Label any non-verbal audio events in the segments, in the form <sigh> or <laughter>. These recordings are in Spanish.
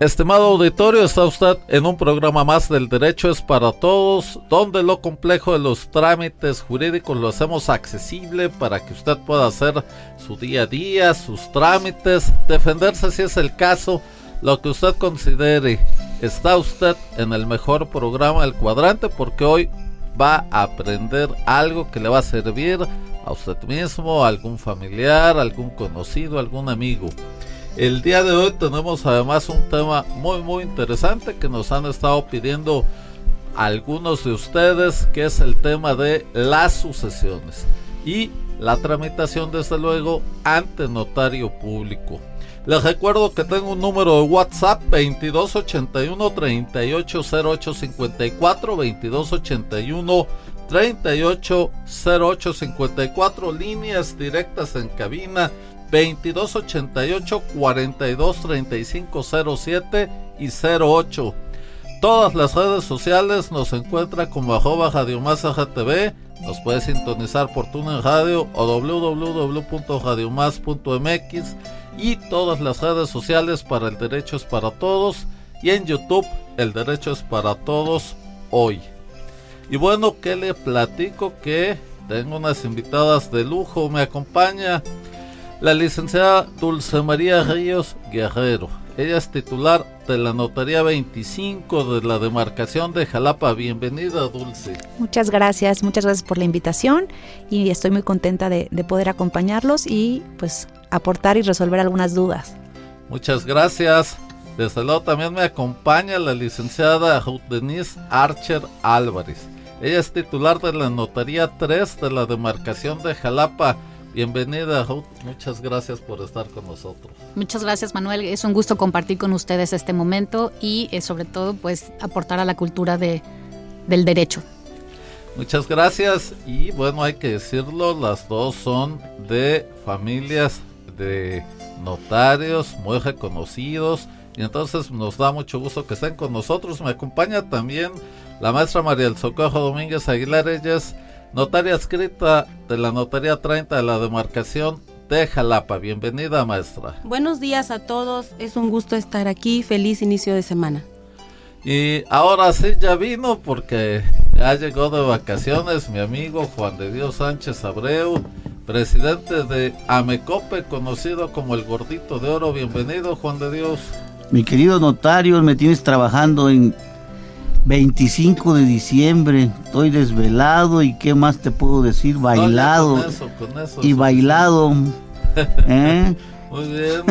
Estimado auditorio, está usted en un programa más del Derecho es para Todos, donde lo complejo de los trámites jurídicos lo hacemos accesible para que usted pueda hacer su día a día, sus trámites, defenderse si es el caso, lo que usted considere. Está usted en el mejor programa del cuadrante porque hoy va a aprender algo que le va a servir a usted mismo, a algún familiar, a algún conocido, a algún amigo. El día de hoy tenemos además un tema muy muy interesante que nos han estado pidiendo algunos de ustedes, que es el tema de las sucesiones y la tramitación desde luego ante notario público. Les recuerdo que tengo un número de WhatsApp 2281 380854 2281 380854 líneas directas en cabina 2288 423507 y 08. Todas las redes sociales nos encuentra como arroba Radio Más TV. Nos puede sintonizar por en Radio o www.radiomás.mx y todas las redes sociales para el Derecho es para Todos y en YouTube el Derecho es para Todos hoy. Y bueno, que le platico que tengo unas invitadas de lujo, me acompaña la licenciada Dulce María Ríos Guerrero. Ella es titular de la Notaría 25 de la demarcación de Jalapa. Bienvenida, Dulce. Muchas gracias, muchas gracias por la invitación y estoy muy contenta de, poder acompañarlos y pues aportar y resolver algunas dudas. Muchas gracias. Desde luego también me acompaña la licenciada Ruth Denise Archer Álvarez. Ella es titular de la Notaría 3 de la demarcación de Jalapa. Bienvenida, Ruth. Muchas gracias por estar con nosotros. Muchas gracias, Manuel. Es un gusto compartir con ustedes este momento y eh, sobre todo, pues, aportar a la cultura de, del derecho. Muchas gracias. Y bueno, hay que decirlo, las dos son de familias de notarios muy reconocidos. Y entonces nos da mucho gusto que estén con nosotros. Me acompaña también la maestra María del Socorro Domínguez Aguilar. Ella es Notaria escrita de la Notaría 30 de la demarcación de Jalapa. Bienvenida, maestra. Buenos días a todos. Es un gusto estar aquí. Feliz inicio de semana. Y ahora sí ya vino porque ya llegó de vacaciones mi amigo Juan de Dios Sánchez Abreu, presidente de Amecope, conocido como el Gordito de Oro. Bienvenido, Juan de Dios. Mi querido notario, me tienes trabajando en 25 de diciembre, estoy desvelado y qué más te puedo decir, bailado. y bailado. <laughs> ¿eh? Muy bien.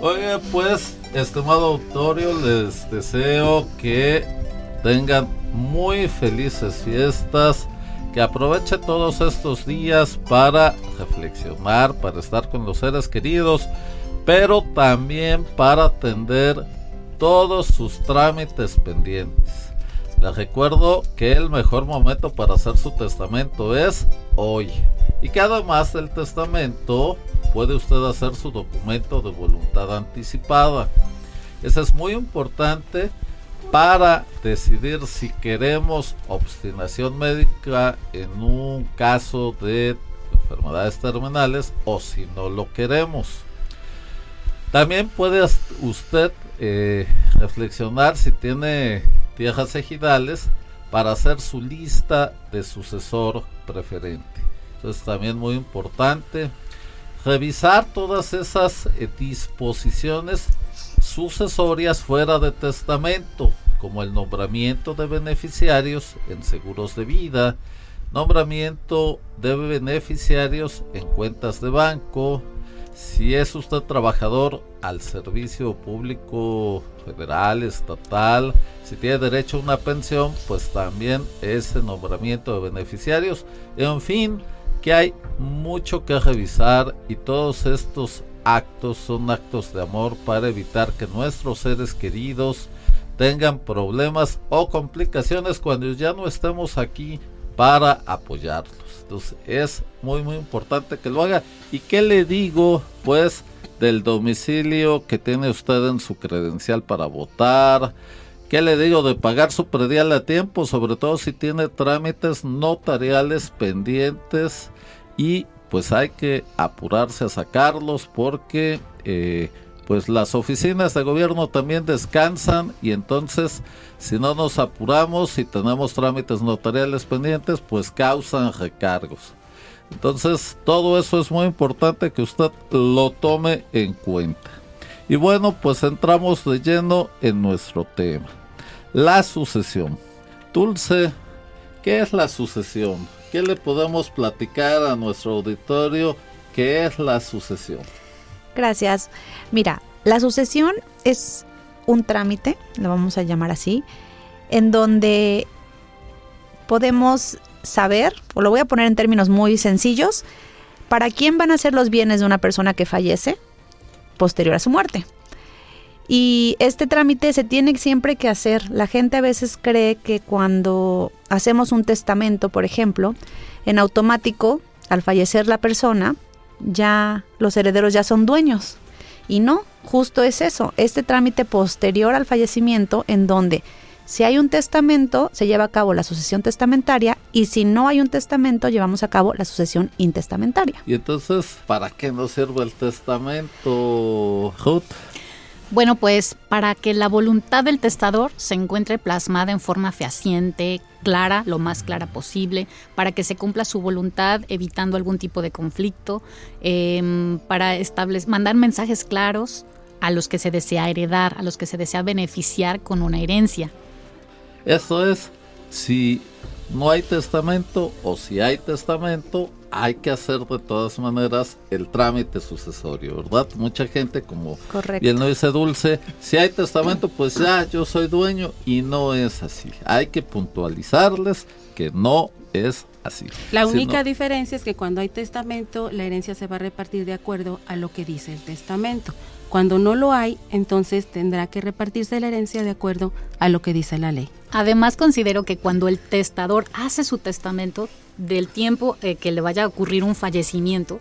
Oye, pues, estimado auditorio, les deseo que tengan muy felices fiestas, que aproveche todos estos días para reflexionar, para estar con los seres queridos, pero también para atender todos sus trámites pendientes. Recuerdo que el mejor momento para hacer su testamento es hoy. Y que además del testamento puede usted hacer su documento de voluntad anticipada. Eso es muy importante para decidir si queremos obstinación médica en un caso de enfermedades terminales o si no lo queremos. También puede usted eh, reflexionar si tiene tierras ejidales para hacer su lista de sucesor preferente. Eso es también muy importante. Revisar todas esas eh, disposiciones sucesorias fuera de testamento, como el nombramiento de beneficiarios en seguros de vida, nombramiento de beneficiarios en cuentas de banco, si es usted trabajador al servicio público federal, estatal, si tiene derecho a una pensión, pues también ese nombramiento de beneficiarios. En fin, que hay mucho que revisar y todos estos actos, son actos de amor para evitar que nuestros seres queridos tengan problemas o complicaciones cuando ya no estemos aquí para apoyarlos. Entonces es muy muy importante que lo haga. ¿Y qué le digo pues del domicilio que tiene usted en su credencial para votar? ¿Qué le digo de pagar su predial a tiempo? Sobre todo si tiene trámites notariales pendientes y pues hay que apurarse a sacarlos porque eh, pues las oficinas de gobierno también descansan y entonces si no nos apuramos y tenemos trámites notariales pendientes, pues causan recargos. Entonces todo eso es muy importante que usted lo tome en cuenta. Y bueno, pues entramos de lleno en nuestro tema. La sucesión. Dulce, ¿qué es la sucesión? ¿Qué le podemos platicar a nuestro auditorio? ¿Qué es la sucesión? Gracias. Mira, la sucesión es un trámite, lo vamos a llamar así, en donde podemos saber, o lo voy a poner en términos muy sencillos, para quién van a ser los bienes de una persona que fallece posterior a su muerte. Y este trámite se tiene siempre que hacer. La gente a veces cree que cuando hacemos un testamento, por ejemplo, en automático, al fallecer la persona, ya los herederos ya son dueños. Y no, justo es eso, este trámite posterior al fallecimiento en donde si hay un testamento, se lleva a cabo la sucesión testamentaria y si no hay un testamento, llevamos a cabo la sucesión intestamentaria. Y entonces, ¿para qué nos sirve el testamento, Ruth? Bueno, pues para que la voluntad del testador se encuentre plasmada en forma fehaciente, clara, lo más clara posible, para que se cumpla su voluntad evitando algún tipo de conflicto, em, para establecer, mandar mensajes claros a los que se desea heredar, a los que se desea beneficiar con una herencia. Eso es, si no hay testamento o si hay testamento, hay que hacer de todas maneras el trámite sucesorio, ¿verdad? Mucha gente, como bien lo dice Dulce, si hay testamento, pues ya yo soy dueño y no es así. Hay que puntualizarles que no es así. La única diferencia es que cuando hay testamento, la herencia se va a repartir de acuerdo a lo que dice el testamento. Cuando no lo hay, entonces tendrá que repartirse la herencia de acuerdo a lo que dice la ley. Además, considero que cuando el testador hace su testamento, del tiempo eh, que le vaya a ocurrir un fallecimiento,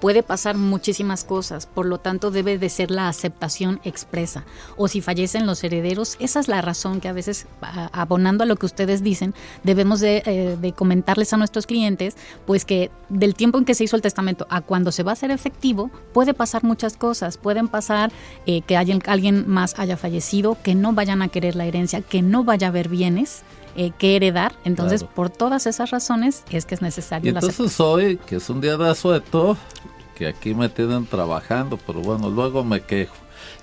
puede pasar muchísimas cosas, por lo tanto debe de ser la aceptación expresa. O si fallecen los herederos, esa es la razón que a veces, abonando a lo que ustedes dicen, debemos eh, de, comentarles a nuestros clientes, pues que del tiempo en que se hizo el testamento a cuando se va a hacer efectivo, puede pasar muchas cosas. Pueden pasar eh, que alguien, más haya fallecido, que no vayan a querer la herencia, que no vaya a haber bienes. Eh, que heredar. Entonces, por todas esas razones es que es necesario. Y entonces hoy, que es un día de asueto, que aquí me tienen trabajando, pero bueno, luego me quejo.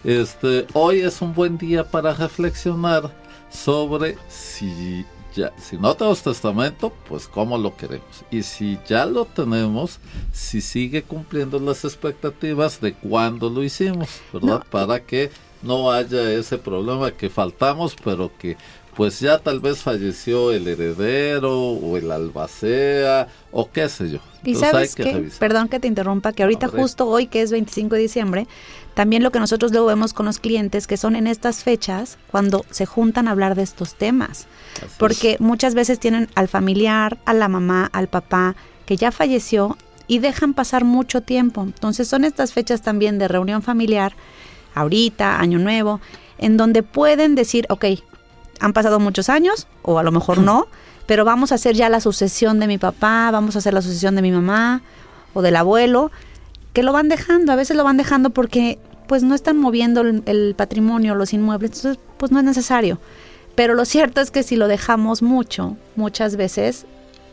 Este, hoy es un buen día para reflexionar sobre si ya, si no tenemos testamento, pues cómo lo queremos. Y si ya lo tenemos, si sigue cumpliendo las expectativas de cuando lo hicimos, ¿verdad? Para que no haya ese problema que faltamos, pero que pues ya tal vez falleció el heredero o el albacea o qué sé yo. y sabes que, perdón que te interrumpa, que ahorita justo hoy que es 25 de diciembre, también lo que nosotros luego vemos con los clientes que son en estas fechas cuando se juntan a hablar de estos temas. porque muchas veces tienen al familiar, a la mamá, al papá que ya falleció y dejan pasar mucho tiempo. Entonces son estas fechas también de reunión familiar, ahorita, año nuevo, en donde pueden decir, ok, han pasado muchos años, o a lo mejor no, <clears throat> pero vamos a hacer ya la sucesión de mi papá, vamos a hacer la sucesión de mi mamá o del abuelo, que lo van dejando, a veces lo van dejando porque pues no están moviendo el, el patrimonio, los inmuebles, entonces pues no es necesario. Pero lo cierto es que si lo dejamos mucho, muchas veces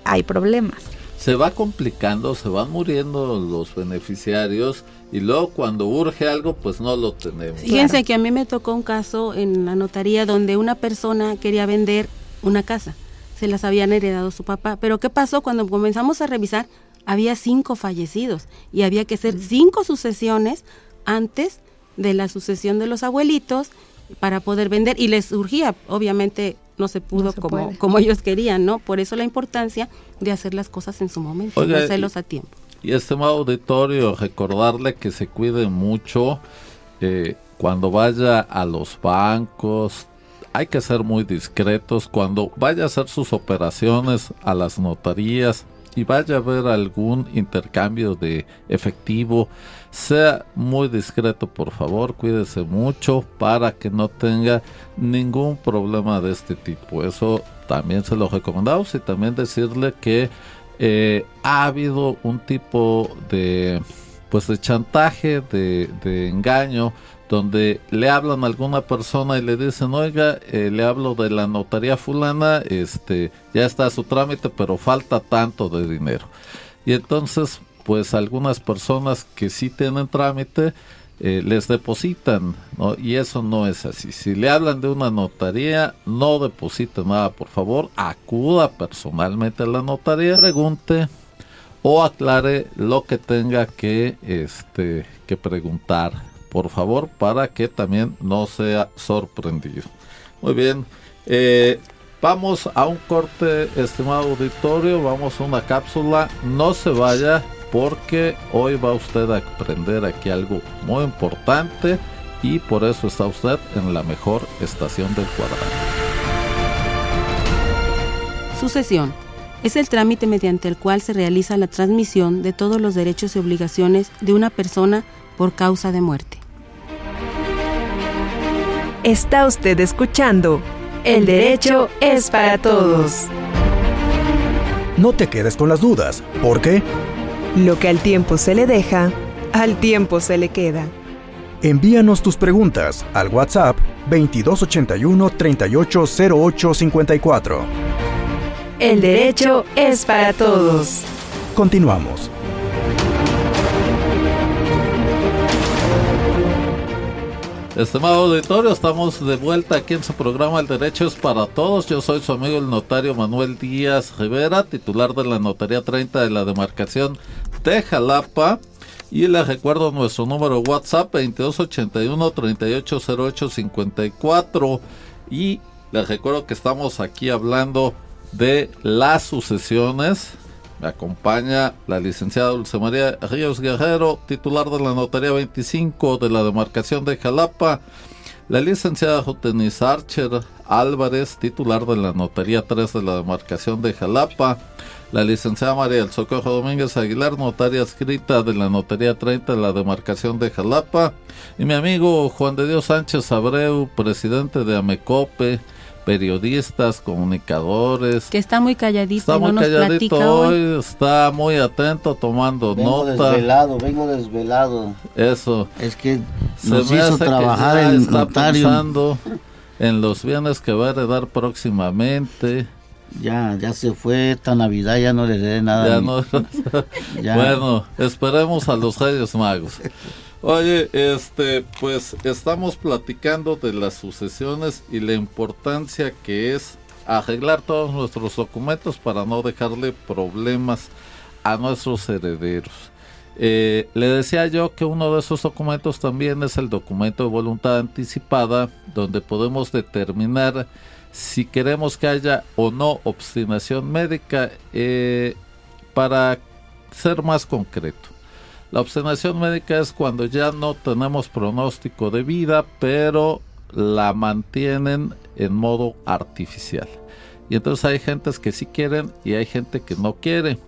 hay problemas. Se va complicando, se van muriendo los beneficiarios y luego cuando urge algo, pues no lo tenemos. Fíjense que a mí me tocó un caso en la notaría donde una persona quería vender una casa. Se las habían heredado su papá. Pero ¿qué pasó? Cuando comenzamos a revisar, había cinco fallecidos y había que hacer cinco sucesiones antes de la sucesión de los abuelitos para poder vender y les surgía, obviamente no se pudo como, como ellos querían, ¿no? Por eso la importancia de hacer las cosas en su momento, hacerlos a tiempo. y estimado auditorio, recordarle que se cuide mucho eh, cuando vaya a los bancos. Hay que ser muy discretos cuando vaya a hacer sus operaciones a las notarías y vaya a ver algún intercambio de efectivo. Sea muy discreto, por favor, cuídese mucho para que no tenga ningún problema de este tipo. Eso también se lo recomendamos y también decirle que eh, ha habido un tipo de pues de chantaje, de, engaño, donde le hablan a alguna persona y le dicen, oiga, eh, le hablo de la notaría fulana, este, ya está su trámite, pero falta tanto de dinero. Y entonces, pues algunas personas que sí tienen trámite, eh, les depositan, ¿no? Y eso no es así. Si le hablan de una notaría, no deposite nada, por favor, acuda personalmente a la notaría, pregunte o aclare lo que tenga que, este, que preguntar, por favor, para que también no sea sorprendido. Muy bien, eh, vamos a un corte, estimado auditorio, vamos a una cápsula, no se vaya porque hoy va usted a aprender aquí algo muy importante y por eso está usted en la mejor estación del cuadrante. Sucesión. Es el trámite mediante el cual se realiza la transmisión de todos los derechos y obligaciones de una persona por causa de muerte. Está usted escuchando El derecho es para todos. No te quedes con las dudas, porque lo que al tiempo se le deja, al tiempo se le queda. Envíanos tus preguntas al WhatsApp 2281 380854. El derecho es para todos. Continuamos. Estimado auditorio, estamos de vuelta aquí en su programa El Derecho es para Todos. Yo soy su amigo el notario Manuel Díaz Rivera, titular de la Notaría 30 de la demarcación de Jalapa. Y les recuerdo nuestro número WhatsApp 2281-380854. Y les recuerdo que estamos aquí hablando de las sucesiones me acompaña la licenciada Dulce María Ríos Guerrero, titular de la Notaría 25 de la demarcación de Jalapa. La licenciada Jotenis Archer Álvarez, titular de la Notaría 3 de la demarcación de Jalapa. La licenciada María El Socorro Domínguez Aguilar, notaria escrita de la Notaría 30 de la demarcación de Jalapa. Y mi amigo Juan de Dios Sánchez Abreu, presidente de Amecope periodistas, comunicadores. Que está muy calladito. Está muy calladito hoy, está muy atento tomando vengo nota. desvelado, vengo desvelado. Eso. Es que nos hizo trabajar el está notario. pensando en los bienes que va a heredar próximamente. Ya, ya se fue esta Navidad, ya no le dé nada. Ya ni- no- <laughs> Ya. Bueno, esperemos a los Reyes Magos. Oye, este, pues estamos platicando de las sucesiones y la importancia que es arreglar todos nuestros documentos para no dejarle problemas a nuestros herederos. Eh, le decía yo que uno de esos documentos también es el documento de voluntad anticipada, donde podemos determinar si queremos que haya o no obstinación médica eh, para ser más concreto. La obstinación médica es cuando ya no tenemos pronóstico de vida, pero la mantienen en modo artificial. Y entonces hay gentes que sí quieren y hay gente que no quiere.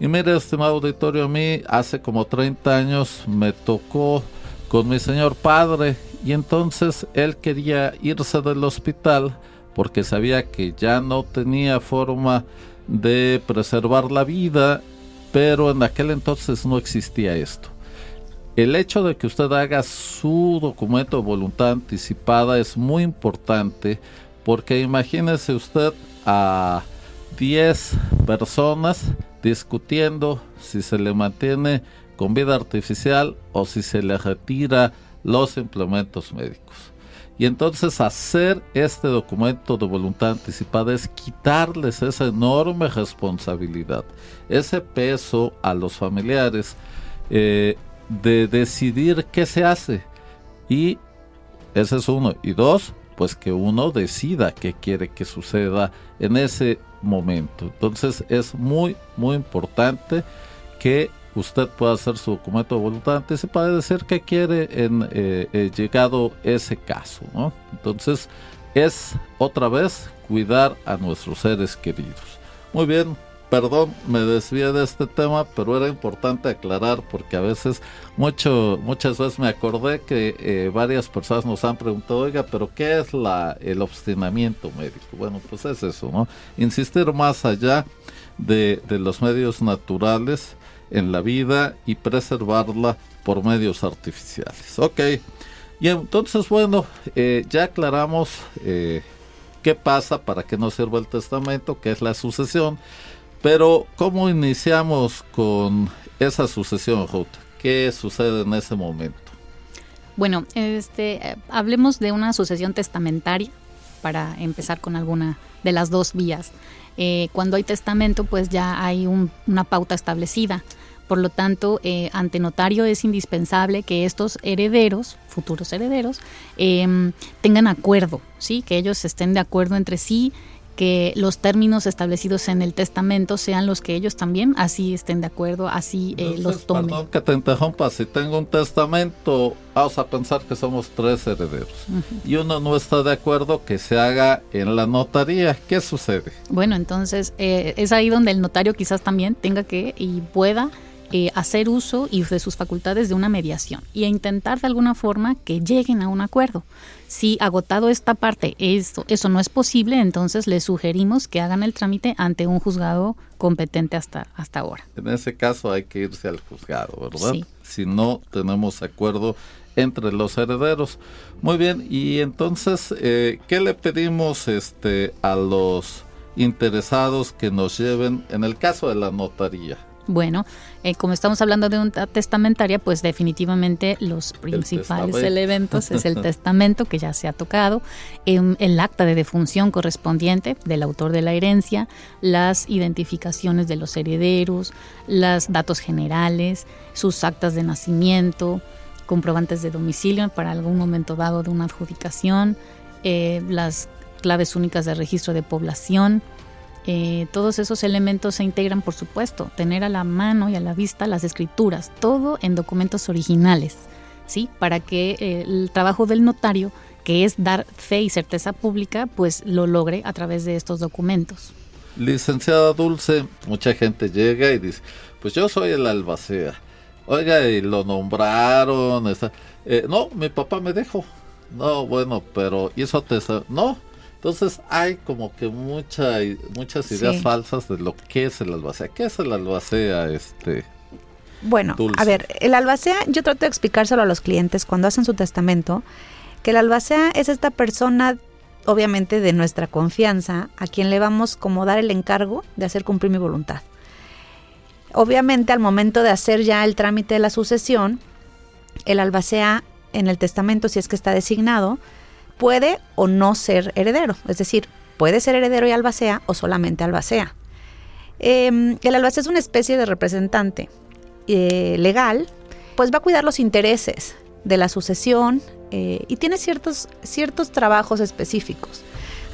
Y mire, estimado auditorio, a mí hace como 30 años me tocó con mi señor padre y entonces él quería irse del hospital porque sabía que ya no tenía forma de preservar la vida, pero en aquel entonces no existía esto. El hecho de que usted haga su documento de voluntad anticipada es muy importante porque imagínese usted a 10 personas discutiendo si se le mantiene con vida artificial o si se le retira los implementos médicos. Y entonces hacer este documento de voluntad anticipada es quitarles esa enorme responsabilidad, ese peso a los familiares eh, de decidir qué se hace. Y ese es uno. Y dos, pues que uno decida qué quiere que suceda en ese momento. Entonces es muy, muy importante que usted pueda hacer su documento de voluntad anticipada y decir que quiere en eh, eh, llegado ese caso. ¿no? Entonces, es otra vez cuidar a nuestros seres queridos. Muy bien, perdón, me desvié de este tema, pero era importante aclarar porque a veces, mucho, muchas veces me acordé que eh, varias personas nos han preguntado, oiga, pero ¿qué es la, el obstinamiento médico? Bueno, pues es eso, ¿no? Insistir más allá de, de los medios naturales en la vida y preservarla por medios artificiales. Ok, y entonces, bueno, eh, ya aclaramos eh, qué pasa, para qué nos sirve el testamento, qué es la sucesión. Pero, ¿cómo iniciamos con esa sucesión, Ruth? ¿Qué sucede en ese momento? Bueno, este, eh, hablemos de una sucesión testamentaria para empezar con alguna de las dos vías. Eh, cuando hay testamento, pues ya hay una pauta establecida. Por lo tanto, eh, ante notario es indispensable que estos herederos, futuros herederos, em, tengan acuerdo, ¿sí? que ellos estén de acuerdo entre sí que los términos establecidos en el testamento sean los que ellos también así estén de acuerdo, así eh, los tomen. Perdón que te interrumpa, si tengo un testamento, vamos a pensar que somos tres herederos y uno no está de acuerdo que se haga en la notaría, ¿qué sucede? Bueno, entonces eh, es ahí donde el notario quizás también tenga que y pueda eh, hacer uso y de sus facultades de una mediación y a intentar de alguna forma que lleguen a un acuerdo. Si agotado esta parte eso, eso no es posible, entonces les sugerimos que hagan el trámite ante un juzgado competente hasta, hasta ahora. En ese caso hay que irse al juzgado, ¿verdad? Si no tenemos acuerdo entre los herederos. Muy bien, y entonces, eh, ¿qué le pedimos este, a los interesados que nos lleven en el caso de la notaría? Bueno, eh, como estamos hablando de una testamentaria, pues definitivamente los principales elementos es el <laughs> testamento que ya se ha tocado, em, el acta de defunción correspondiente del autor de la herencia, las identificaciones de los herederos, los datos generales, sus actas de nacimiento, comprobantes de domicilio para algún momento dado de una adjudicación, eh, las claves únicas de registro de población, todos esos elementos se integran, por supuesto, tener a la mano y a la vista las escrituras, todo en documentos originales, ¿sí? Para que eh, el trabajo del notario, que es dar fe y certeza pública, pues lo logre a través de estos documentos. Licenciada Dulce, mucha gente llega y dice, pues yo soy el albacea. Oiga, y lo nombraron. Eh, no, mi papá me dejó. No, bueno, pero hizo tesoro. No, entonces hay como que mucha, muchas ideas falsas de lo que es el albacea. ¿Qué es el albacea? Este, bueno, a ver, el albacea, yo trato de explicárselo a los clientes cuando hacen su testamento, que el albacea es esta persona, obviamente de nuestra confianza, a quien le vamos como dar el encargo de hacer cumplir mi voluntad. Obviamente al momento de hacer ya el trámite de la sucesión, el albacea en el testamento, si es que está designado, puede o no ser heredero, es decir, puede ser heredero y albacea o solamente albacea. Em, el albacea es una especie de representante eh, legal, pues va a cuidar los intereses de la sucesión eh, y tiene ciertos, ciertos trabajos específicos.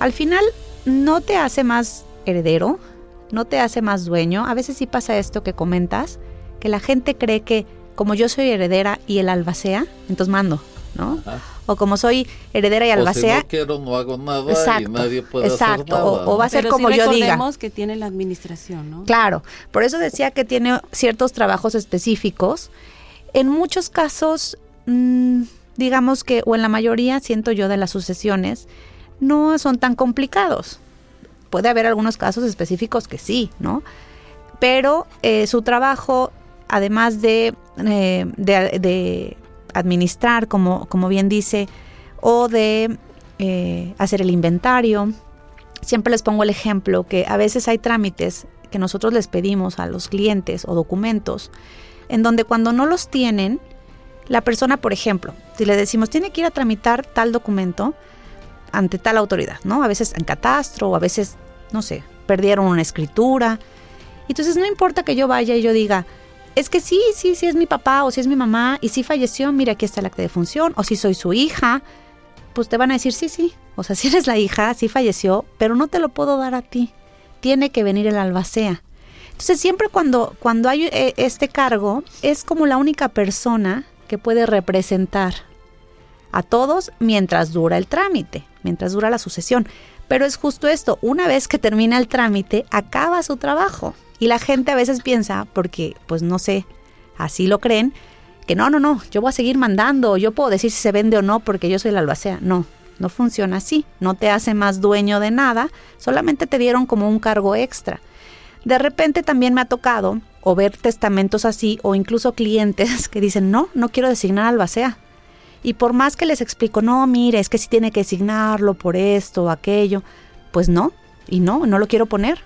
Al final no te hace más heredero, no te hace más dueño. A veces sí pasa esto que comentas, que la gente cree que como yo soy heredera y el albacea, entonces mando, ¿no? o como soy heredera y albacea. O si no quiero, no hago nada y nadie puede exacto. hacer nada. O, va a ser como yo diga. que tiene la administración, ¿no? Claro, por eso decía que tiene ciertos trabajos específicos. En muchos casos, mmm, digamos que, o en la mayoría, siento yo, de las sucesiones, no son tan complicados. Puede haber algunos casos específicos que sí, ¿no? Pero eh, su trabajo, además de, eh, de, de administrar, como, como bien dice, o de eh, hacer el inventario. Siempre les pongo el ejemplo que a veces hay trámites que nosotros les pedimos a los clientes o documentos en donde cuando no los tienen, la persona, por ejemplo, si le decimos tiene que ir a tramitar tal documento ante tal autoridad, ¿no? A veces en catastro o a veces, no sé, perdieron una escritura. Entonces no importa que yo vaya y yo diga, es que sí, sí, sí es mi papá o si es mi mamá y si falleció, mira, aquí está el acta de función, o si soy su hija, pues te van a decir, sí, sí, o sea, <laughs> si eres la hija, sí falleció, pero no te lo puedo dar a ti, tiene que venir el albacea. Entonces siempre cuando, cuando hay eh, este cargo es como la única persona que puede representar a todos mientras dura el trámite, mientras dura la sucesión. Pero es justo esto, una vez que termina el trámite, acaba su trabajo. Y la gente a veces piensa, porque pues no sé, así lo creen, que no, no, no, yo voy a seguir mandando, yo puedo decir si se vende o no porque yo soy la albacea. No, no funciona así, no te hace más dueño de nada, solamente te dieron como un cargo extra. De repente también me ha tocado o ver testamentos así o incluso clientes <laughs> que dicen, no, no quiero designar albacea. Y por más que les explico, no, mire, es que sí tiene que designarlo por esto o aquello, pues no, y no, no lo quiero poner.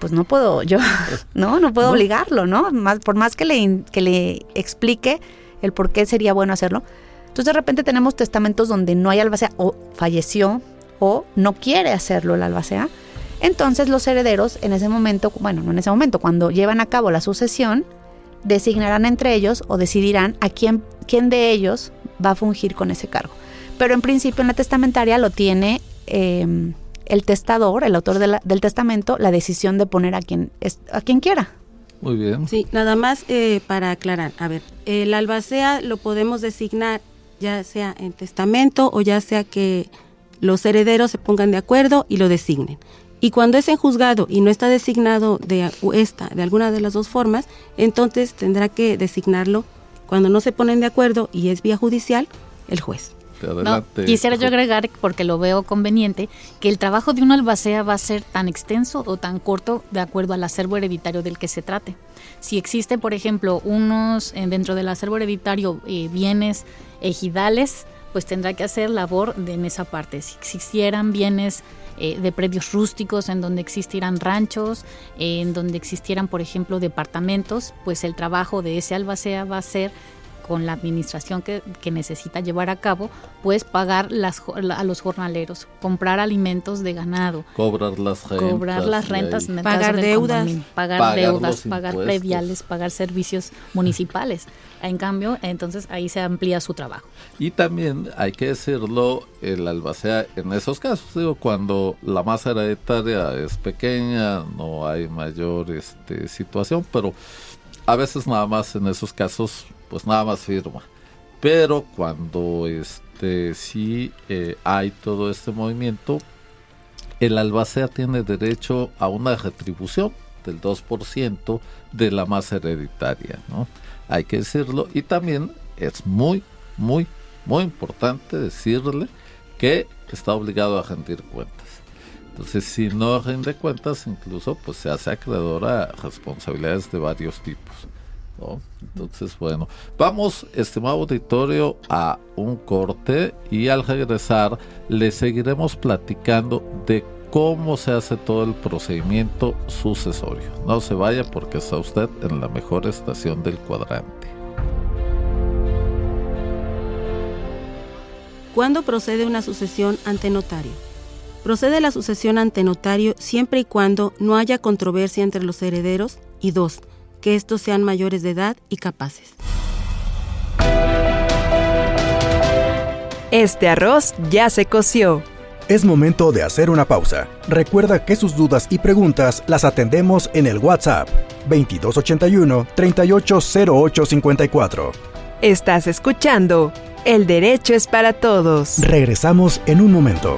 Pues no puedo, yo, <laughs> no, no puedo obligarlo, ¿no? Más, por más que le, que le explique el por qué sería bueno hacerlo. Entonces de repente tenemos testamentos donde no hay albacea o falleció o no quiere hacerlo el albacea. Entonces los herederos en ese momento, bueno, no en ese momento, cuando llevan a cabo la sucesión, designarán entre ellos o decidirán a quién, quién de ellos va a fungir con ese cargo. Pero en principio en la testamentaria lo tiene em, el testador, el autor del testamento, la decisión de poner a quien, a quien quiera. Muy bien. Sí, nada más eh, para aclarar. A ver, el albacea lo podemos designar ya sea en testamento o ya sea que los herederos se pongan de acuerdo y lo designen. Y cuando es en juzgado y no está designado de esta, de alguna de las dos formas, entonces tendrá que designarlo cuando no se ponen de acuerdo y es vía judicial, el juez. quisiera yo agregar, porque lo veo conveniente, que el trabajo de un albacea va a ser tan extenso o tan corto de acuerdo al acervo hereditario del que se trate. Si existe, por ejemplo, unos eh, dentro del acervo hereditario eh, bienes ejidales, pues tendrá que hacer labor de, en esa parte. Si existieran bienes eh, de predios rústicos en donde existieran ranchos, en donde existieran, por ejemplo, departamentos, pues el trabajo de ese albacea va a ser con la administración que, necesita llevar a cabo, pues pagar las, a los jornaleros, comprar alimentos de ganado, cobrar las rentas, cobrar las rentas pagar deudas, pagar, deudas, pagar previales, pagar servicios municipales. En cambio, entonces ahí se amplía su trabajo. Y también hay que decirlo, el albacea en esos casos, digo, cuando la masa hereditaria es pequeña, no hay mayor este, situación, pero a veces nada más en esos casos pues nada más firma. Pero cuando este sí eh, hay todo este movimiento, el albacea tiene derecho a una retribución del 2% de la masa hereditaria, ¿no? Hay que decirlo y también es muy, muy, muy importante decirle que está obligado a rendir cuentas. Entonces, si no rinde cuentas, incluso pues se hace acreedor a responsabilidades de varios tipos. Entonces, bueno, vamos, estimado auditorio, a un corte y al regresar le seguiremos platicando de cómo se hace todo el procedimiento sucesorio. No se vaya porque está usted en la mejor estación del cuadrante. ¿Cuándo procede una sucesión ante notario? Procede la sucesión ante notario siempre y cuando no haya controversia entre los herederos y dos, que estos sean mayores de edad y capaces. Este arroz ya se coció. Es momento de hacer una pausa. Recuerda que sus dudas y preguntas las atendemos en el WhatsApp 2281 380854. Estás escuchando El Derecho es para Todos. Regresamos en un momento.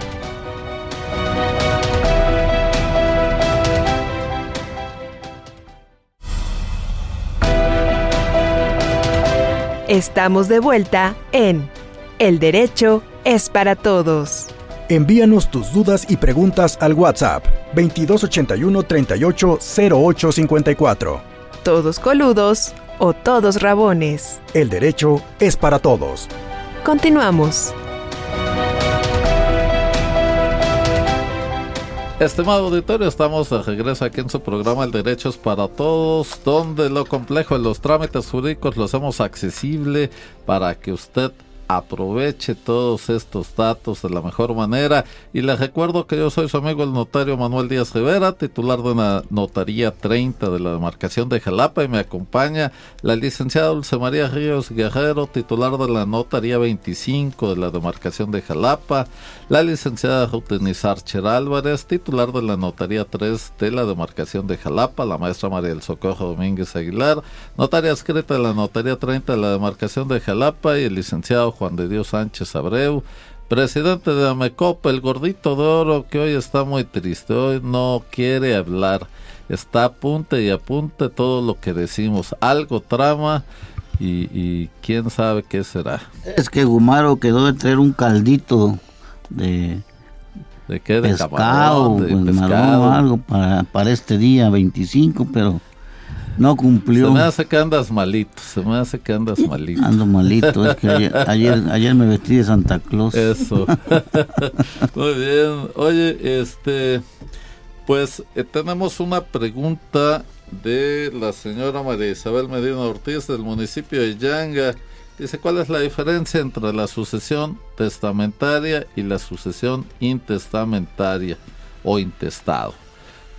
Estamos de vuelta en El Derecho es para Todos. Envíanos tus dudas y preguntas al WhatsApp 2281 38 Todos coludos o todos rabones. El derecho es para todos. Continuamos. Estimado auditorio, estamos de regreso aquí en su programa El Derechos para Todos, donde lo complejo en los trámites jurídicos lo hacemos accesible para que usted aproveche todos estos datos de la mejor manera. Y les recuerdo que yo soy su amigo el notario Manuel Díaz Rivera, titular de la Notaría 30 de la demarcación de Jalapa y me acompaña la licenciada Dulce María Ríos Guerrero, titular de la Notaría 25 de la demarcación de Jalapa, la licenciada Rutenizar Cher Álvarez, titular de la Notaría 3 de la demarcación de Jalapa, la maestra María del Socorro Domínguez Aguilar, notaria escrita de la Notaría 30 de la demarcación de Jalapa y el licenciado Juan de Dios Sánchez Abreu, presidente de Amecopa, el gordito de oro que hoy está muy triste, hoy no quiere hablar, está apunte y apunte todo lo que decimos, algo trama y, quién sabe qué será. Es que Gumaro quedó de traer un caldito de... ¿De qué? De pescado, de pues, algo para, para este día 25, pero no cumplió. Se me hace que andas malito, se me hace que andas malito. Ando malito, es que ayer, <laughs> ayer, me vestí de Santa Claus. Eso. <laughs> Muy bien. Oye, este, pues eh, tenemos una pregunta de la señora María Isabel Medina Ortiz del municipio de Yanga. Dice, ¿cuál es la diferencia entre la sucesión testamentaria y la sucesión intestamentaria o intestado?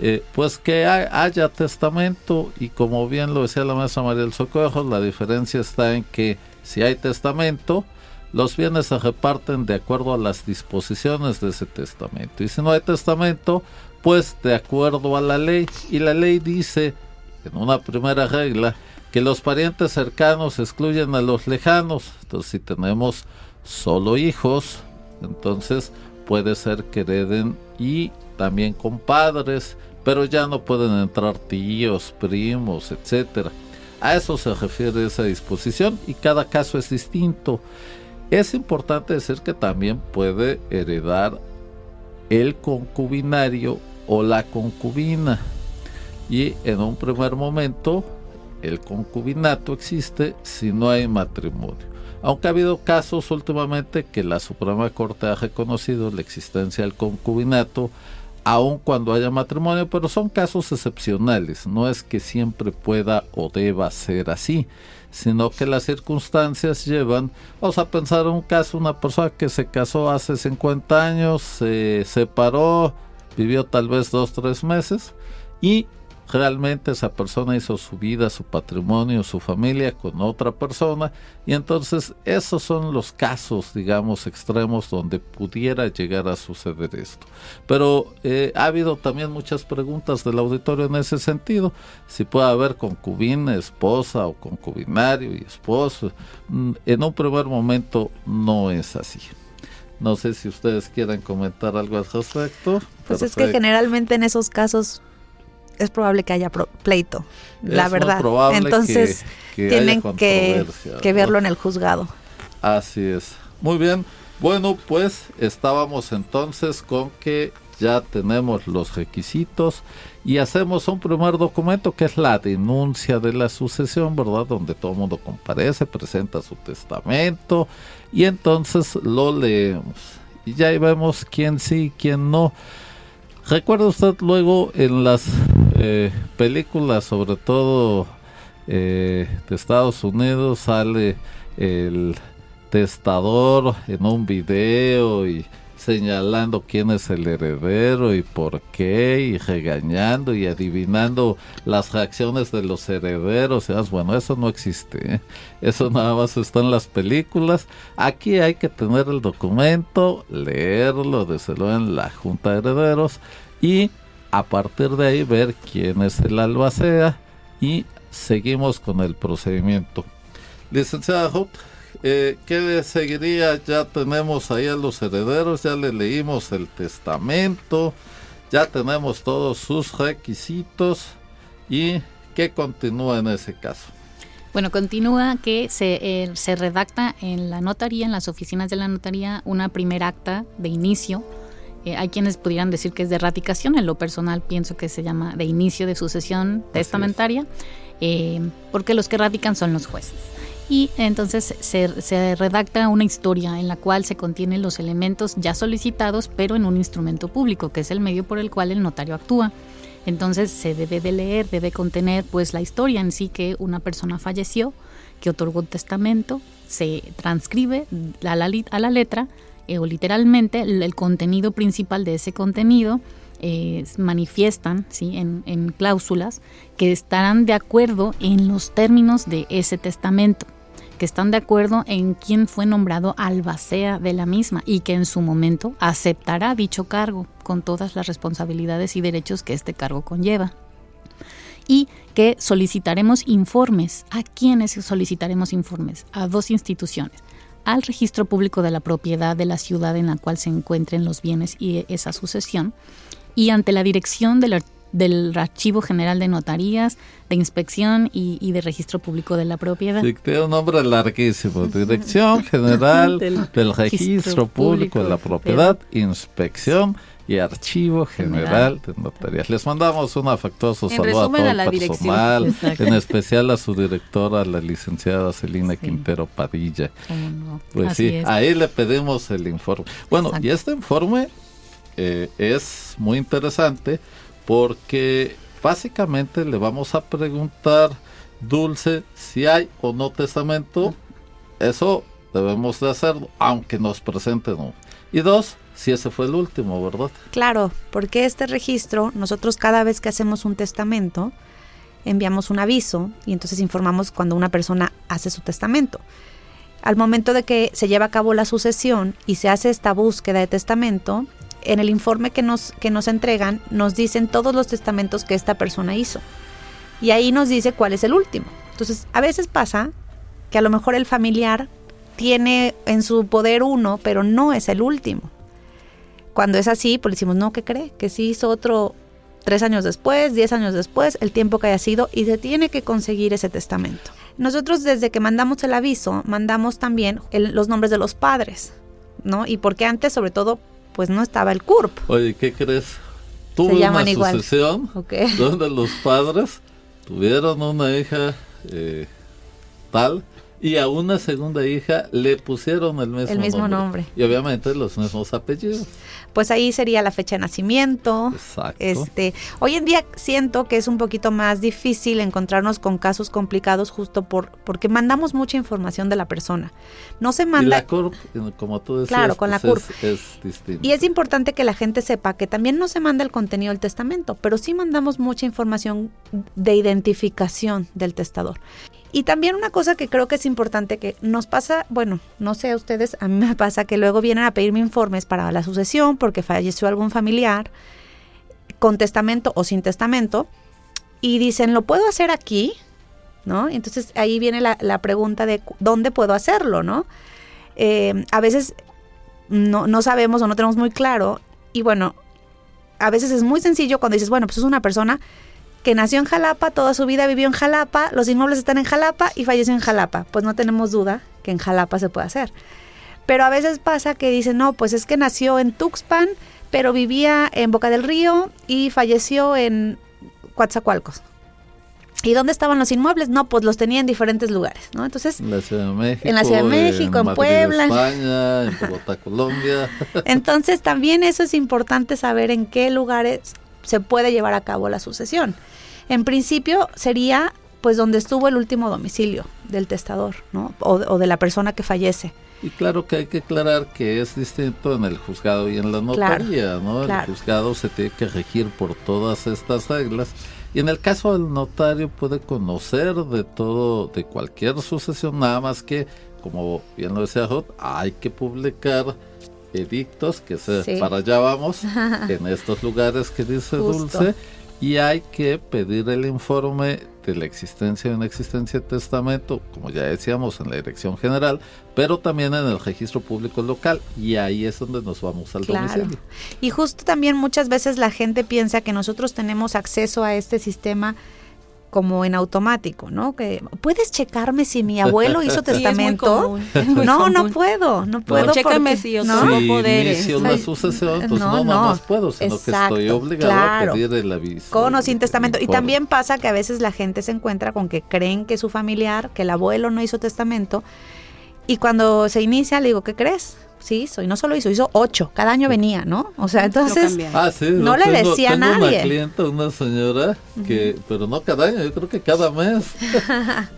Eh, pues que haya testamento y como bien lo decía la maestra María del Socorro, la diferencia está en que si hay testamento, los bienes se reparten de acuerdo a las disposiciones de ese testamento. Y si no hay testamento, pues de acuerdo a la ley. Y la ley dice, en una primera regla, que los parientes cercanos excluyen a los lejanos. Entonces, si tenemos solo hijos, entonces puede ser que hereden y también compadres pero ya no pueden entrar tíos, primos, etcétera. A eso se refiere esa disposición y cada caso es distinto. Es importante decir que también puede heredar el concubinario o la concubina. Y en un primer momento el concubinato existe si no hay matrimonio. Aunque ha habido casos últimamente que la Suprema Corte ha reconocido la existencia del concubinato aun cuando haya matrimonio, pero son casos excepcionales, no es que siempre pueda o deba ser así, sino que las circunstancias llevan, vamos a pensar en un caso, una persona que se casó hace 50 años, se separó, vivió tal vez dos, tres meses y realmente esa persona hizo su vida, su patrimonio, su familia con otra persona y entonces esos son los casos, digamos, extremos donde pudiera llegar a suceder esto. Pero eh, ha habido también muchas preguntas del auditorio en ese sentido, si puede haber concubina, esposa o concubinario y esposo. Mm, en un primer momento no es así. No sé si ustedes quieran comentar algo al respecto. Pues es que generalmente en esos casos es probable que haya pleito, la verdad. Entonces tienen que, verlo en el juzgado. Así es. Muy bien. Bueno, pues estábamos entonces con que ya tenemos los requisitos y hacemos un primer documento que es la denuncia de la sucesión, ¿verdad? Donde todo el mundo comparece, presenta su testamento y entonces lo leemos. Y ya ahí vemos quién sí, quién no. ¿Recuerda usted luego en las eh, películas, sobre todo eh, de Estados Unidos, sale el testador en un video y señalando quién es el heredero y por qué y regañando y adivinando las reacciones de los herederos. bueno, eso no existe. ¿eh? Eso nada más está en las películas. Aquí hay que tener el documento, leerlo, desde luego en la Junta de Herederos y a partir de ahí ver quién es el albacea y seguimos con el procedimiento. Licenciada Hout, eh, ¿qué seguiría? Ya tenemos ahí a los herederos, ya le leímos el testamento, ya tenemos todos sus requisitos y ¿qué continúa en ese caso? Bueno, continúa que se, eh, se redacta en la notaría, en las oficinas de la notaría, una primera acta de inicio eh, hay quienes pudieran decir que es de ratificación, en lo personal pienso que se llama de inicio de sucesión testamentaria, eh, porque los que radican son los jueces. Y entonces se, se, redacta una historia en la cual se contienen los elementos ya solicitados, pero en un instrumento público, que es el medio por el cual el notario actúa. Entonces se debe de leer, debe contener pues la historia en sí que una persona falleció, que otorgó testamento, se transcribe a la, a la letra eh, o literalmente el, contenido principal de ese contenido eh, manifiestan ¿sí? en, en cláusulas que estarán de acuerdo en los términos de ese testamento que están de acuerdo en quién fue nombrado albacea de la misma y que en su momento aceptará dicho cargo con todas las responsabilidades y derechos que este cargo conlleva. Y que solicitaremos informes. ¿A quiénes solicitaremos informes? A dos instituciones. Al registro público de la propiedad de la ciudad en la cual se encuentren los bienes y esa sucesión y ante la dirección del del Archivo General de Notarías, de Inspección y, de Registro Público de la Propiedad. Sí, tiene un nombre larguísimo. Dirección General <laughs> del, Registro Público de la Propiedad, Inspección y Archivo General, de Notarías. Les mandamos un afectuoso saludo a todo el personal, en especial a su directora, la licenciada Celina Quintero Padilla. Pues sí, ahí le pedimos el informe. Bueno, y este informe eh, es muy interesante porque básicamente le vamos a preguntar, Dulce, si hay o no testamento. Eso debemos de hacerlo, aunque nos presenten uno. Y dos, si ese fue el último, ¿verdad? Claro, porque este registro, nosotros cada vez que hacemos un testamento, enviamos un aviso y entonces informamos cuando una persona hace su testamento. Al momento de que se lleva a cabo la sucesión y se hace esta búsqueda de testamento, en el informe que nos, que nos entregan nos dicen todos los testamentos que esta persona hizo. Y ahí nos dice cuál es el último. Entonces, a veces pasa que a lo mejor el familiar tiene en su poder uno, pero no es el último. Cuando es así, pues decimos, no, ¿qué cree? Que sí hizo otro tres años después, diez años después, el tiempo que haya sido, y se tiene que conseguir ese testamento. Nosotros desde que mandamos el aviso, mandamos también los nombres de los padres, ¿no? Y porque antes, sobre todo, pues no estaba el CURP. Oye, ¿qué crees? Tuve una sucesión <laughs> donde los padres tuvieron una hija eh, tal y a una segunda hija le pusieron el mismo, el mismo nombre. Y obviamente los mismos apellidos. Pues ahí sería la fecha de nacimiento. Exacto. Este, hoy en día siento que es un poquito más difícil encontrarnos con casos complicados justo por porque mandamos mucha información de la persona. No se manda. Y la CURP, como tú decías, claro, con la pues CURP. Es, distinto. Y es importante que la gente sepa que también no se manda el contenido del testamento, pero sí mandamos mucha información de identificación del testador. Y también una cosa que creo que es importante que nos pasa, bueno, no sé a ustedes, a mí me pasa que luego vienen a pedirme informes para la sucesión porque falleció algún familiar con testamento o sin testamento y dicen, ¿lo puedo hacer aquí? ¿No? Entonces ahí viene la, pregunta de dónde puedo hacerlo, ¿no? Eh, a veces no, no sabemos o no tenemos muy claro y bueno, a veces es muy sencillo cuando dices, bueno, pues es una persona que nació en Jalapa, toda su vida vivió en Jalapa, los inmuebles están en Jalapa y falleció en Jalapa. Pues no tenemos duda que en Jalapa se puede hacer. Pero a veces pasa que dicen, no, pues es que nació en Tuxpan, pero vivía en Boca del Río y falleció en Coatzacoalcos. ¿Y dónde estaban los inmuebles? No, pues los tenía en diferentes lugares, ¿no? Entonces, en la Ciudad de México, en, la Ciudad de México, en, Puebla, España, en Bogotá, Colombia. <laughs> Entonces, también eso es importante saber en qué lugares se puede llevar a cabo la sucesión. En principio sería pues donde estuvo el último domicilio del testador, ¿no? O, de la persona que fallece. Y claro que hay que aclarar que es distinto en el juzgado y en la notaría, ¿no? El juzgado se tiene que regir por todas estas reglas. Y en el caso del notario puede conocer de todo, de cualquier sucesión, nada más que, como bien lo decía Jod, hay que publicar edictos, que se, para allá vamos, <laughs> en estos lugares que dice Dulce, y hay que pedir el informe de la existencia o inexistencia de testamento, como ya decíamos, en la dirección general, pero también en el registro público local, y ahí es donde nos vamos al domicilio. Y justo también muchas veces la gente piensa que nosotros tenemos acceso a este sistema como en automático, ¿no? Que puedes checarme si mi abuelo <laughs> hizo testamento. no, no puedo, no puedo. chécame si yo ¿no? tengo poderes. Si una sucesión, pues no, no, más puedo, sino que estoy obligado a pedir el aviso. Con o sin testamento. Y también pasa que a veces la gente se encuentra con que creen que su familiar, que el abuelo no hizo testamento, y cuando se inicia le digo, ¿qué crees? Sí hizo, y no solo hizo, hizo ocho, cada año venía, ¿no? O sea, entonces ah, sí, no le decía a nadie. Una clienta, una señora, que, pero no cada año, yo creo que cada mes.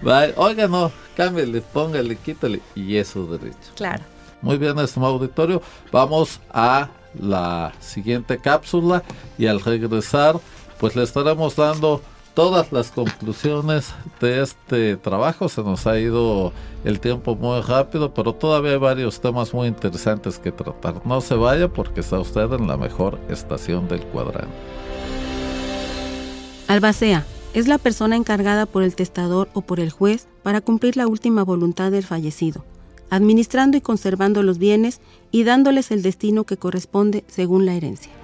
<laughs> Oiga, no, cámbiale, póngale, quítale, y eso derecho. Claro. Muy bien, estimado auditorio, vamos a la siguiente cápsula y al regresar, pues le estaremos dando todas las conclusiones de este trabajo. Se nos ha ido el tiempo muy rápido, pero todavía hay varios temas muy interesantes que tratar. No se vaya porque está usted en la mejor estación del cuadrante. Albacea es la persona encargada por el testador o por el juez para cumplir la última voluntad del fallecido, administrando y conservando los bienes y dándoles el destino que corresponde según la herencia.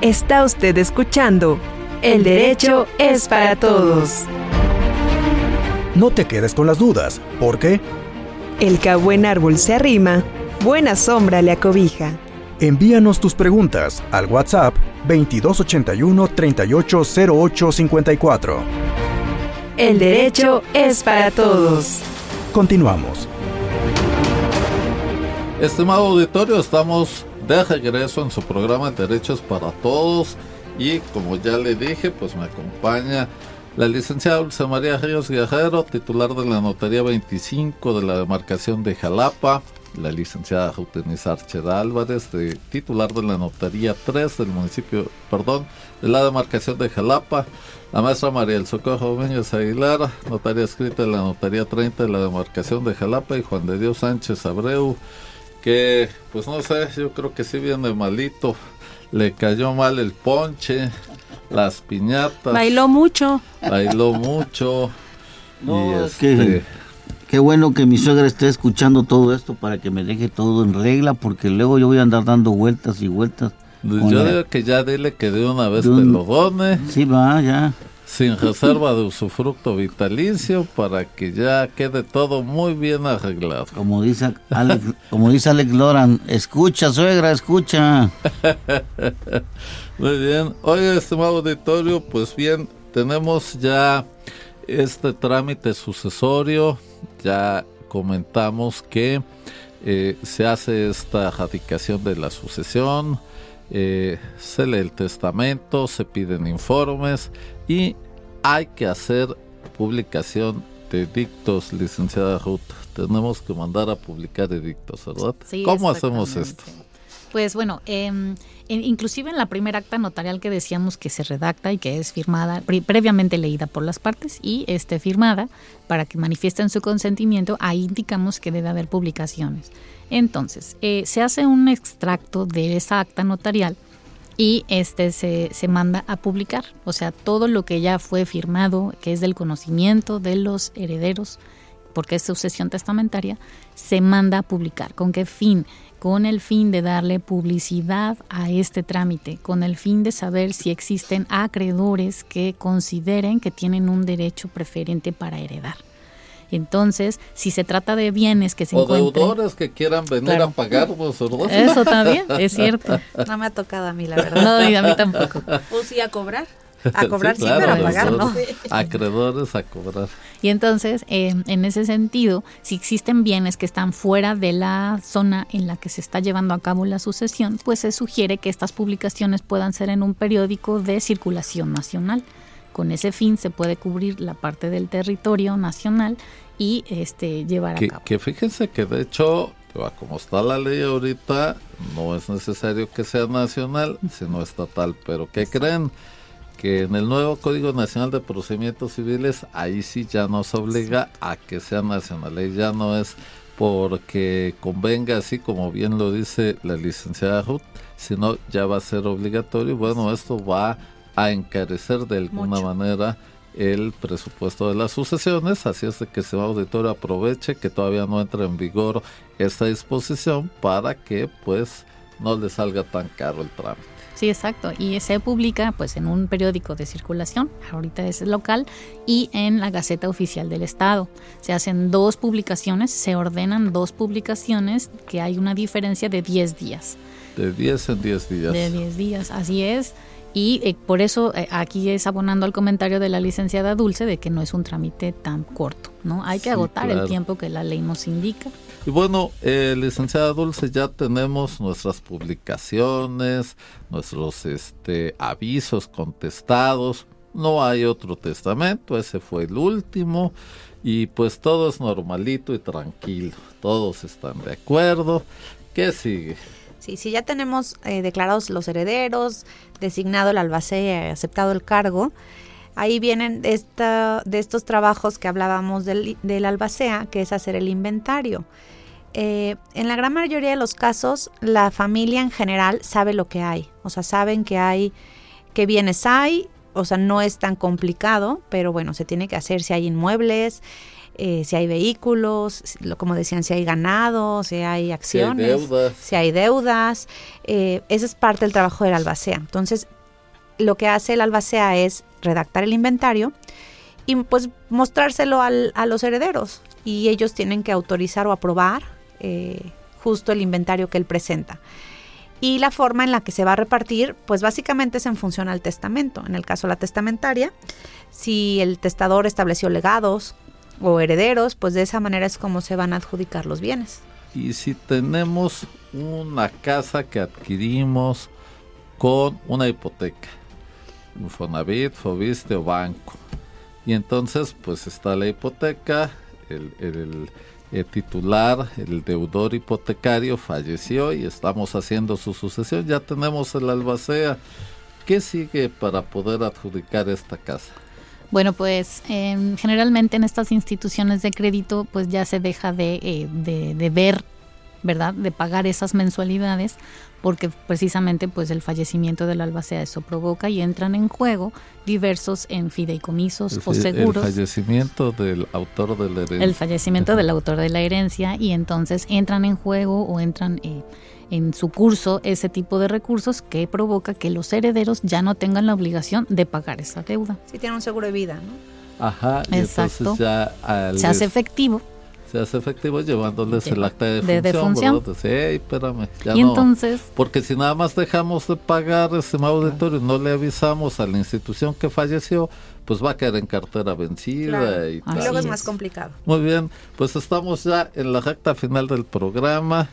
Está usted escuchando El Derecho es para Todos. No te quedes con las dudas, porque El que a buen árbol se arrima, buena sombra le acobija. Envíanos tus preguntas al WhatsApp 2281 380854. El derecho es para todos. Continuamos. Estimado auditorio, estamos de regreso en su programa Derechos para Todos. Y como ya le dije, pues me acompaña la licenciada Dulce María Ríos Guerrero, titular de la Notaría 25 de la demarcación de Jalapa, la licenciada Rutenis Archeda Álvarez, de, titular de la Notaría 3 del municipio, perdón, de la demarcación de Jalapa, la maestra María El Socorro Méndez Aguilar, notaria escrita de la Notaría 30 de la demarcación de Jalapa. Y Juan de Dios Sánchez Abreu, que pues no sé, yo creo que sí viene malito, le cayó mal el ponche, las piñatas. Bailó mucho. Bailó mucho. y este, qué bueno que mi suegra esté escuchando todo esto para que me deje todo en regla, porque luego yo voy a andar dando vueltas y vueltas. Yo digo que ya dile que de una vez te lo done. Sí, va, ya sin reserva de usufructo vitalicio para que ya quede todo muy bien arreglado. Como dice Alex, como dice Alex Loran, escucha suegra, escucha. <laughs> muy bien. Oye, estimado auditorio, pues bien, tenemos ya este trámite sucesorio, ya comentamos que eh, se hace esta radicación de la sucesión, eh, se lee el testamento, se piden informes y hay que hacer publicación de dictos, licenciada Ruth. Tenemos que mandar a publicar edictos, ¿verdad? ¿Cómo hacemos esto? Pues bueno, eh, inclusive en la primera acta notarial que decíamos que se redacta y que es firmada, previamente leída por las partes y este, firmada para que manifiesten su consentimiento, ahí indicamos que debe haber publicaciones. Entonces, eh, se hace un extracto de esa acta notarial y este se, se, manda a publicar. O sea, todo lo que ya fue firmado, que es del conocimiento de los herederos, porque es sucesión testamentaria, se manda a publicar. ¿Con qué fin? Con el fin de darle publicidad a este trámite, con el fin de saber si existen acreedores que consideren que tienen un derecho preferente para heredar. Entonces, si se trata de bienes que se o deudores que quieran venir a pagar, pues, Eso también, es cierto. <laughs> No me ha tocado a mí, la verdad. No, y a mí tampoco. O sí, a cobrar. <laughs> A cobrar sí, pero a pagar no. Acreedores a cobrar. Y entonces, eh, en ese sentido, si existen bienes que están fuera de la zona en la que se está llevando a cabo la sucesión, pues se sugiere que estas publicaciones puedan ser en un periódico de circulación nacional. Con ese fin se puede cubrir la parte del territorio nacional y este llevar a cabo. Que fíjense que de hecho, como está la ley ahorita, no es necesario que sea nacional, sino estatal. Pero ¿qué creen? Que en el nuevo Código Nacional de Procedimientos Civiles, ahí sí ya nos obliga a que sea nacional. Ahí ya no es porque convenga, así como bien lo dice la licenciada Ruth, sino ya va a ser obligatorio. Bueno, esto va a encarecer de alguna manera el presupuesto de las sucesiones, así es de que se va auditorio aproveche que todavía no entra en vigor esta disposición para que pues no le salga tan caro el trámite. Sí, exacto. Y se publica pues en un periódico de circulación, ahorita es local, y en la Gaceta Oficial del Estado. Se hacen dos publicaciones, se ordenan dos publicaciones que hay una diferencia de 10 días. De 10 en 10 días. De 10 días, así es Y eh, por eso eh, aquí es abonando al comentario de la licenciada Dulce de que no es un trámite tan corto, ¿no? Hay que agotar el tiempo que la ley nos indica. Y bueno, eh, licenciada Dulce, ya tenemos nuestras publicaciones, nuestros este, avisos contestados. No hay otro testamento, ese fue el último. Y pues todo es normalito y tranquilo. Todos están de acuerdo. ¿Qué sigue? Sí, sí, ya tenemos eh, declarados los herederos, designado el albacea, aceptado el cargo. Ahí vienen esta, de estos trabajos que hablábamos del, del albacea, que es hacer el inventario. Eh, en la gran mayoría de los casos, la familia en general sabe lo que hay. O sea, saben que hay, qué bienes hay. O sea, no es tan complicado, pero bueno, se tiene que hacer si hay inmuebles, eh, si hay vehículos, como decían, si hay ganado, si hay acciones, si hay deudas. Eh, esa es parte del trabajo del albacea. Entonces, lo que hace el albacea es redactar el inventario y pues mostrárselo a los herederos. Y ellos tienen que autorizar o aprobar eh, justo el inventario que él presenta. Y la forma en la que se va a repartir, pues básicamente es en función al testamento. En el caso de la testamentaria, si el testador estableció legados o herederos, pues de esa manera es como se van a adjudicar los bienes. Y si tenemos una casa que adquirimos con una hipoteca, Infonavit, Fobiste o banco, y entonces pues está la hipoteca, el, el, titular, el deudor hipotecario falleció y estamos haciendo su sucesión, ya tenemos el albacea. ¿Qué sigue para poder adjudicar esta casa? Bueno, pues em, generalmente en estas instituciones de crédito pues ya se deja de, eh, de, de ver ¿verdad? De pagar esas mensualidades porque precisamente pues el fallecimiento del albacea eso provoca y entran en juego diversos en fideicomisos o seguros. El fallecimiento del autor de la herencia. El fallecimiento del autor de la herencia y entonces entran en juego o entran eh, en su curso ese tipo de recursos que provoca que los herederos ya no tengan la obligación de pagar esa deuda. Si tienen un seguro de vida, ¿no? Ajá, Exacto. ya se hace efectivo se hace efectivo llevándoles el acta de, defunción. Sí, espérame, ya y entonces, porque si nada más dejamos de pagar ese auditorio y no le avisamos a la institución que falleció, pues va a quedar en cartera vencida y, luego es más complicado. Muy bien, pues estamos ya en la recta final del programa.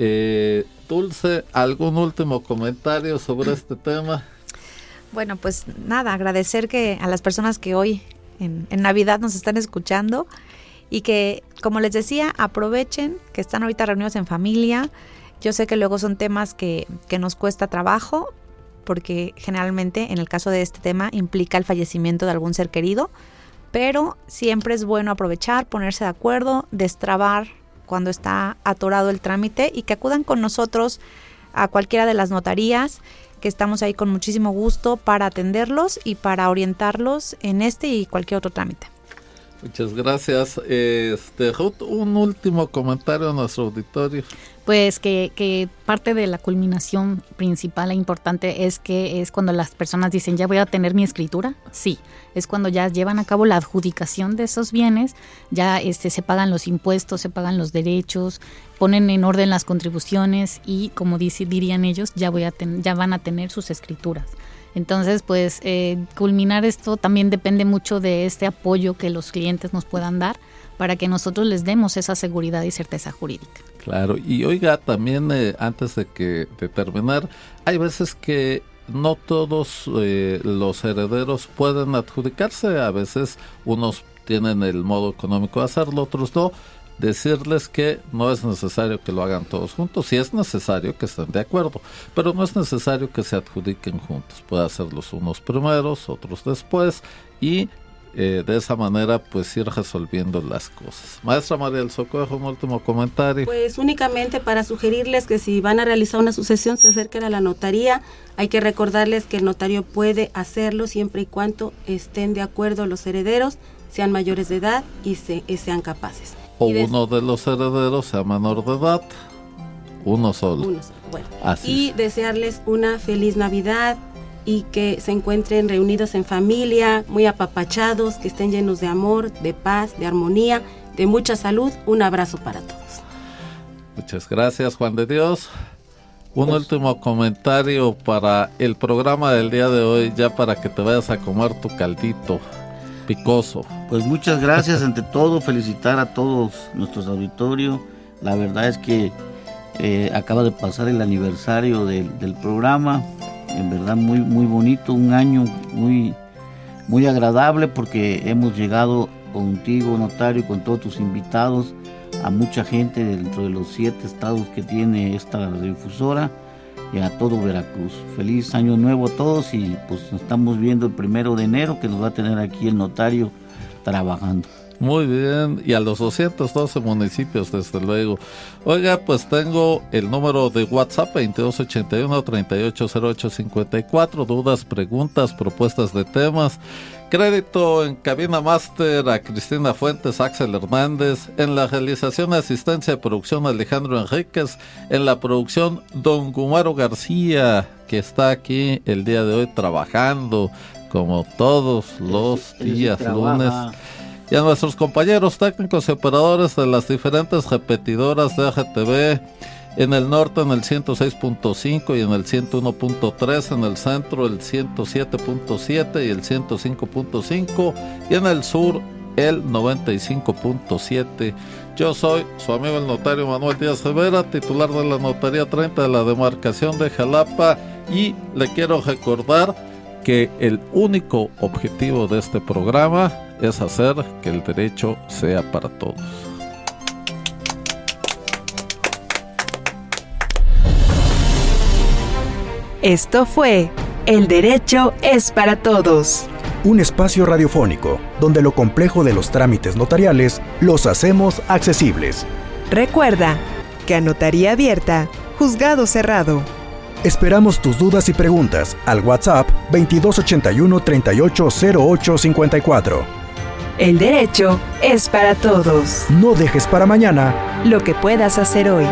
Eh, Dulce, ¿algún último comentario sobre este <laughs> tema? Bueno, pues nada, agradecer que a las personas que hoy en, en Navidad nos están escuchando y que, como les decía, aprovechen que están ahorita reunidos en familia. Yo sé que luego son temas que, que nos cuesta trabajo, porque generalmente en el caso de este tema implica el fallecimiento de algún ser querido, pero siempre es bueno aprovechar, ponerse de acuerdo, destrabar cuando está atorado el trámite y que acudan con nosotros a cualquiera de las notarías, que estamos ahí con muchísimo gusto para atenderlos y para orientarlos en este y cualquier otro trámite. Muchas gracias. Este, Ruth, un último comentario a nuestro auditorio. Pues que, parte de la culminación principal e importante es que es cuando las personas dicen, ya voy a tener mi escritura. Sí, es cuando ya llevan a cabo la adjudicación de esos bienes, ya este, se pagan los impuestos, se pagan los derechos, ponen en orden las contribuciones y, como dirían ellos, ya van a tener sus escrituras. Entonces, pues eh, culminar esto también depende mucho de este apoyo que los clientes nos puedan dar para que nosotros les demos esa seguridad y certeza jurídica. Claro, y oiga, también eh, antes de que de terminar, hay veces que no todos eh, los herederos pueden adjudicarse, a veces unos tienen el modo económico de hacerlo, otros no. Decirles que no es necesario que lo hagan todos juntos, si es necesario que estén de acuerdo, pero no es necesario que se adjudiquen juntos, puede hacerlos unos primeros, otros después y eh, de esa manera pues ir resolviendo las cosas. Maestra María del Socorro, un último comentario. Pues únicamente para sugerirles que si van a realizar una sucesión se acerquen a la notaría, hay que recordarles que el notario puede hacerlo siempre y cuando estén de acuerdo los herederos, sean mayores de edad y sean capaces o uno de los herederos sea menor de edad. Uno solo. Uno Bueno. y desearles una feliz Navidad y que se encuentren reunidos en familia, muy apapachados, que estén llenos de amor, de paz, de armonía, de mucha salud. Un abrazo para todos. Muchas gracias, Juan de Dios. un último comentario para el programa del día de hoy, ya para que te vayas a comer tu caldito picoso. Pues muchas gracias, ante <laughs> todo, felicitar a todos nuestros auditorios. La verdad es que eh, acaba de pasar el aniversario del, programa, en verdad muy, muy bonito, un año muy, muy agradable porque hemos llegado contigo, notario, con todos tus invitados, a mucha gente dentro de los siete estados que tiene esta difusora y a todo Veracruz. Feliz año nuevo a todos y pues nos estamos viendo el primero de enero que nos va a tener aquí el notario trabajando. Muy bien, y a los 212 municipios, desde luego. Oiga, pues tengo el número de WhatsApp 2281-380854, dudas, preguntas, propuestas de temas. Crédito en cabina máster a Cristina Fuentes, Axel Hernández, en la realización asistencia de producción Alejandro Enríquez, en la producción Don Gumaro García, que está aquí el día de hoy trabajando como todos los días lunes y a nuestros compañeros técnicos y operadores de las diferentes repetidoras de AGTV en el norte en el 106.5 y en el 101.3, en el centro el 107.7 y el 105.5 y en el sur el 95.7. Yo soy su amigo el notario Manuel Díaz Rivera, titular de la Notaría 30 de la demarcación de Jalapa y le quiero recordar que el único objetivo de este programa es hacer que el derecho sea para todos. Esto fue El Derecho es para Todos. Un espacio radiofónico donde lo complejo de los trámites notariales los hacemos accesibles. Recuerda que a notaría abierta, juzgado cerrado. Esperamos tus dudas y preguntas al WhatsApp 2281 380854. El derecho es para todos. No dejes para mañana lo que puedas hacer hoy.